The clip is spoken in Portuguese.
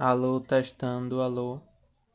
Alô, testando, alô.